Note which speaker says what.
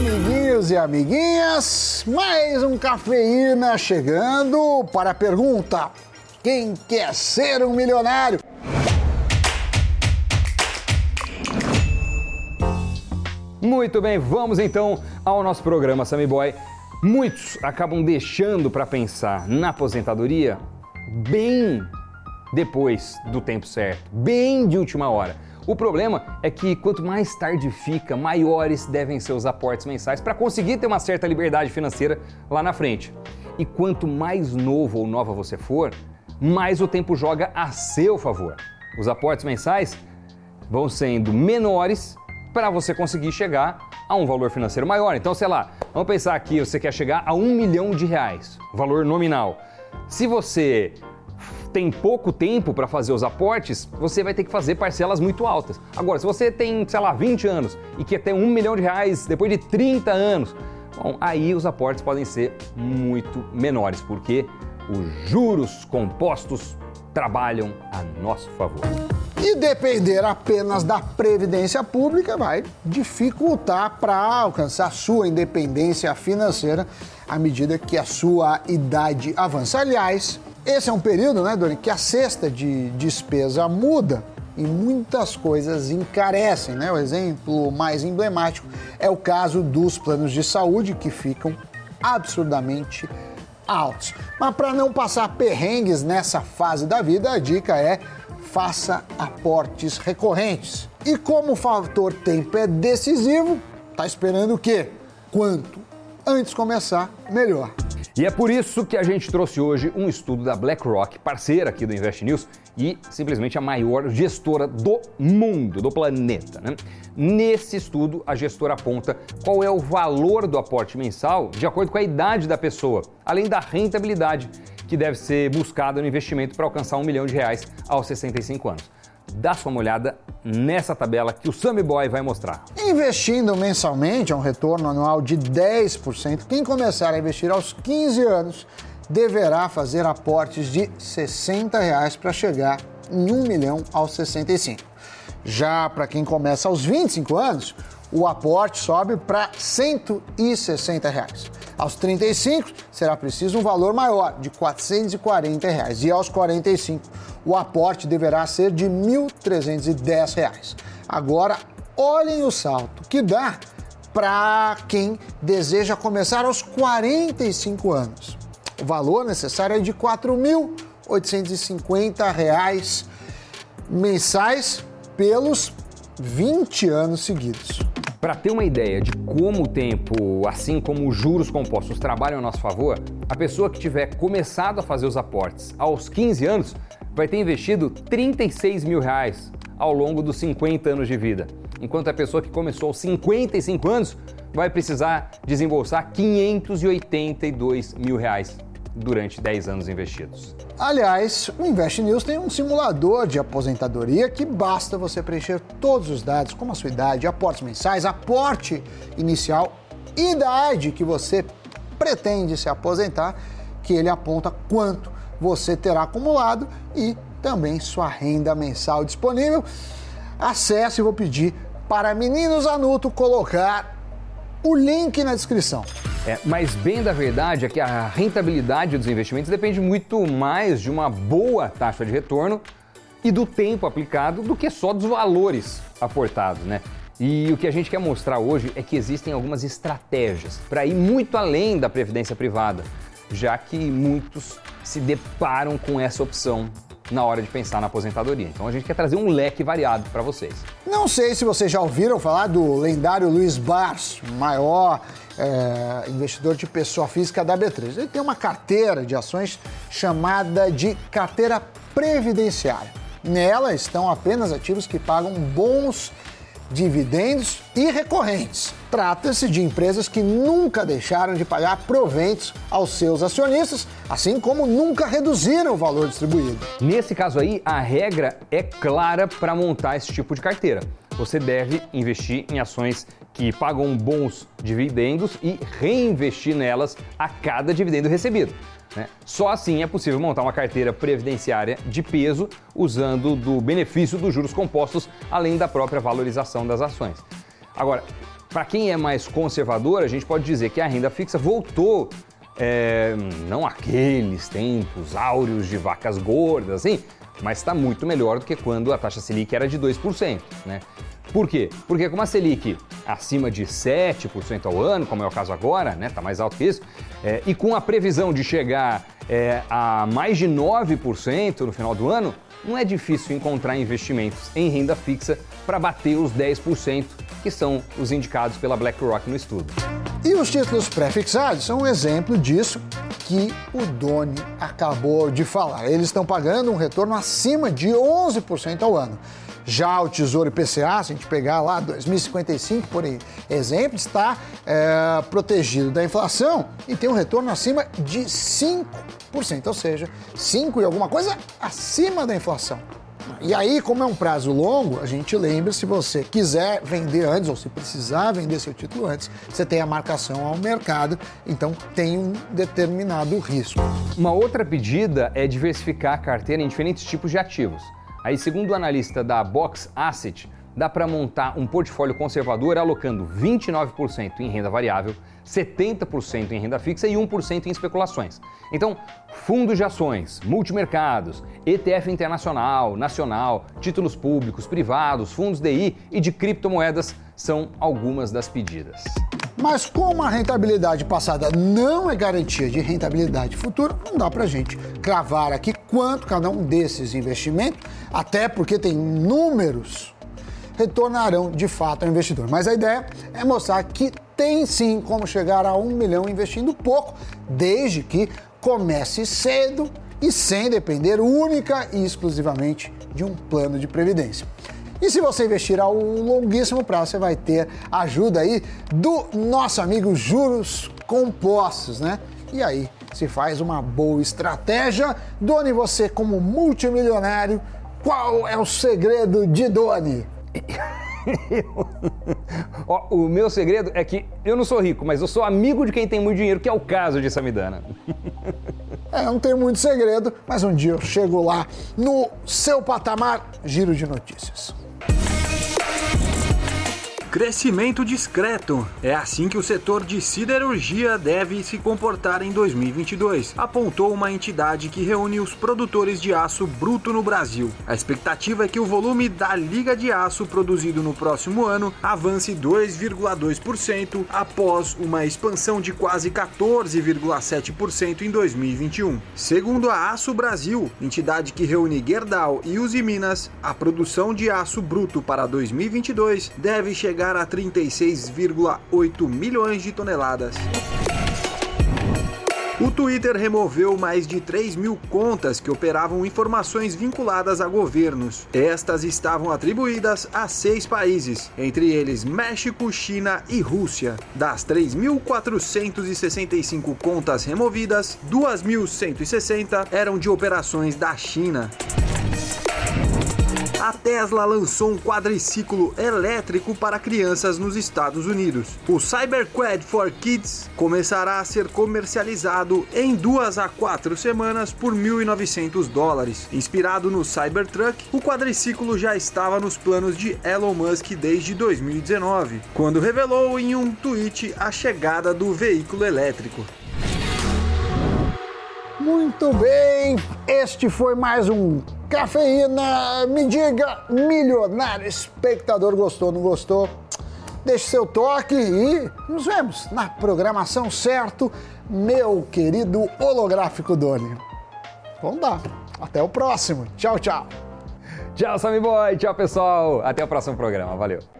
Speaker 1: Amiguinhos e amiguinhas, mais um cafeína chegando para a pergunta: quem quer ser um milionário?
Speaker 2: Muito bem, vamos então ao nosso programa Sammy Boy. Muitos acabam deixando para pensar na aposentadoria bem depois do tempo certo, bem de última hora. O problema é que quanto mais tarde fica, maiores devem ser os aportes mensais para conseguir ter uma certa liberdade financeira lá na frente. E quanto mais novo ou nova você for, mais o tempo joga a seu favor. Os aportes mensais vão sendo menores para você conseguir chegar a um valor financeiro maior. Então, sei lá, vamos pensar aqui, você quer chegar a um milhão de reais, valor nominal. Se você tem pouco tempo para fazer os aportes, você vai ter que fazer parcelas muito altas. Agora, se você tem, sei lá, 20 anos e quer ter um milhão de reais depois de 30 anos, bom, aí os aportes podem ser muito menores, porque os juros compostos trabalham a nosso favor.
Speaker 1: E depender apenas da previdência pública vai dificultar para alcançar sua independência financeira à medida que a sua idade avança. Aliás, esse é um período, né, Doni, que a cesta de despesa muda e muitas coisas encarecem, né? O exemplo mais emblemático é o caso dos planos de saúde que ficam absurdamente altos. Mas para não passar perrengues nessa fase da vida, a dica é faça aportes recorrentes. E como o fator tempo é decisivo, tá esperando o quê? Quanto antes começar, melhor.
Speaker 2: E é por isso que a gente trouxe hoje um estudo da BlackRock, parceira aqui do Invest News e simplesmente a maior gestora do mundo, do planeta. Né? Nesse estudo, a gestora aponta qual é o valor do aporte mensal de acordo com a idade da pessoa, além da rentabilidade que deve ser buscada no investimento para alcançar um milhão de reais aos 65 anos dá sua uma olhada nessa tabela que o Sammy Boy vai mostrar.
Speaker 1: Investindo mensalmente a um retorno anual de 10%, quem começar a investir aos 15 anos deverá fazer aportes de 60 reais para chegar em 1 milhão aos 65. Já para quem começa aos 25 anos, o aporte sobe para 160 reais. Aos 35, será preciso um valor maior, de 440 reais. E aos 45, o aporte deverá ser de 1.310 reais. Agora, olhem o salto que dá para quem deseja começar aos 45 anos. O valor necessário é de R$ 4.850 mensais pelos 20 anos seguidos.
Speaker 2: Para ter uma ideia de como o tempo, assim como os juros compostos, trabalham a nosso favor, a pessoa que tiver começado a fazer os aportes aos 15 anos vai ter investido 36 mil reais ao longo dos 50 anos de vida, enquanto a pessoa que começou aos 55 anos vai precisar desembolsar 582 mil reais durante 10 anos investidos.
Speaker 1: Aliás, o Invest News tem um simulador de aposentadoria que basta você preencher todos os dados, como a sua idade, aportes mensais, aporte inicial, idade que você pretende se aposentar, que ele aponta quanto você terá acumulado e também sua renda mensal disponível. Acesse e vou pedir para Meninos Anuto colocar o link na descrição.
Speaker 2: É, mas bem da verdade é que a rentabilidade dos investimentos depende muito mais de uma boa taxa de retorno e do tempo aplicado do que só dos valores aportados, né? E o que a gente quer mostrar hoje é que existem algumas estratégias para ir muito além da previdência privada, já que muitos se deparam com essa opção na hora de pensar na aposentadoria. Então a gente quer trazer um leque variado para vocês.
Speaker 1: Não sei se vocês já ouviram falar do lendário Luiz Bars, maior é, investidor de pessoa física da B3. Ele tem uma carteira de ações chamada de carteira previdenciária. Nela estão apenas ativos que pagam bons dividendos e recorrentes. Trata-se de empresas que nunca deixaram de pagar proventos aos seus acionistas, assim como nunca reduziram o valor distribuído.
Speaker 2: Nesse caso aí, a regra é clara para montar esse tipo de carteira. Você deve investir em ações que pagam bons dividendos e reinvestir nelas a cada dividendo recebido. Né? Só assim é possível montar uma carteira previdenciária de peso usando do benefício dos juros compostos, além da própria valorização das ações. Agora, Para quem é mais conservador, a gente pode dizer que a renda fixa voltou é, não aqueles tempos áureos de vacas gordas, assim, mas está muito melhor do que quando a taxa Selic era de 2%. Né? Por quê? Porque com a Selic acima de 7% ao ano, como é o caso agora, né, tá mais alto que isso, é, e com a previsão de chegar é, a mais de 9% no final do ano, não é difícil encontrar investimentos em renda fixa para bater os 10%, que são os indicados pela BlackRock no estudo.
Speaker 1: E os títulos pré-fixados são um exemplo disso que o Doni acabou de falar. Eles estão pagando um retorno acima de 11% ao ano. Já o Tesouro IPCA, se a gente pegar lá 2055, por exemplo, está é, protegido da inflação e tem um retorno acima de 5%, ou seja, 5 e alguma coisa acima da inflação. E aí, como é um prazo longo, a gente lembra, se você quiser vender antes ou se precisar vender seu título antes, você tem a marcação ao mercado, então tem um determinado risco.
Speaker 2: Uma outra pedida é diversificar a carteira em diferentes tipos de ativos. Aí, segundo o analista da Box Asset, dá para montar um portfólio conservador alocando 29% em renda variável, 70% em renda fixa e 1% em especulações. Então, fundos de ações, multimercados, ETF internacional, nacional, títulos públicos, privados, fundos DI e de criptomoedas são algumas das pedidas.
Speaker 1: Mas como a rentabilidade passada não é garantia de rentabilidade futura, não dá para gente cravar aqui quanto cada um desses investimentos, até porque tem números retornarão de fato ao investidor. Mas a ideia é mostrar que tem sim como chegar a um milhão investindo pouco, desde que comece cedo e sem depender única e exclusivamente de um plano de previdência. E se você investir ao longuíssimo prazo, você vai ter ajuda aí do nosso amigo Juros Compostos, né? E aí se faz uma boa estratégia. Doni, você como multimilionário, qual é o segredo de Doni?
Speaker 2: Ó, o meu segredo é que eu não sou rico, mas eu sou amigo de quem tem muito dinheiro, que é o caso de Samidana.
Speaker 1: É, não tem muito segredo, mas um dia eu chego lá no seu patamar, giro de notícias.
Speaker 3: Crescimento discreto. É assim que o setor de siderurgia deve se comportar em 2022, apontou uma entidade que reúne os produtores de aço bruto no Brasil. A expectativa é que o volume da liga de aço produzido no próximo ano avance 2,2% após uma expansão de quase 14,7% em 2021. Segundo a Aço Brasil, entidade que reúne Gerdau e Uzi Minas, a produção de aço bruto para 2022 deve chegar chegar a 36,8 milhões de toneladas. O Twitter removeu mais de 3 mil contas que operavam informações vinculadas a governos. Estas estavam atribuídas a seis países, entre eles México, China e Rússia. Das 3.465 contas removidas, 2.160 eram de operações da China a Tesla lançou um quadriciclo elétrico para crianças nos Estados Unidos. O Cyberquad for Kids começará a ser comercializado em duas a quatro semanas por 1.900 dólares. Inspirado no Cybertruck, o quadriciclo já estava nos planos de Elon Musk desde 2019, quando revelou em um tweet a chegada do veículo elétrico.
Speaker 1: Muito bem, este foi mais um Cafeína. Me diga, milionário espectador, gostou, não gostou? Deixe seu toque e nos vemos na programação certo, meu querido holográfico Doni. Vamos lá, até o próximo. Tchau, tchau.
Speaker 2: Tchau, Sammy Boy. Tchau, pessoal. Até o próximo programa. Valeu.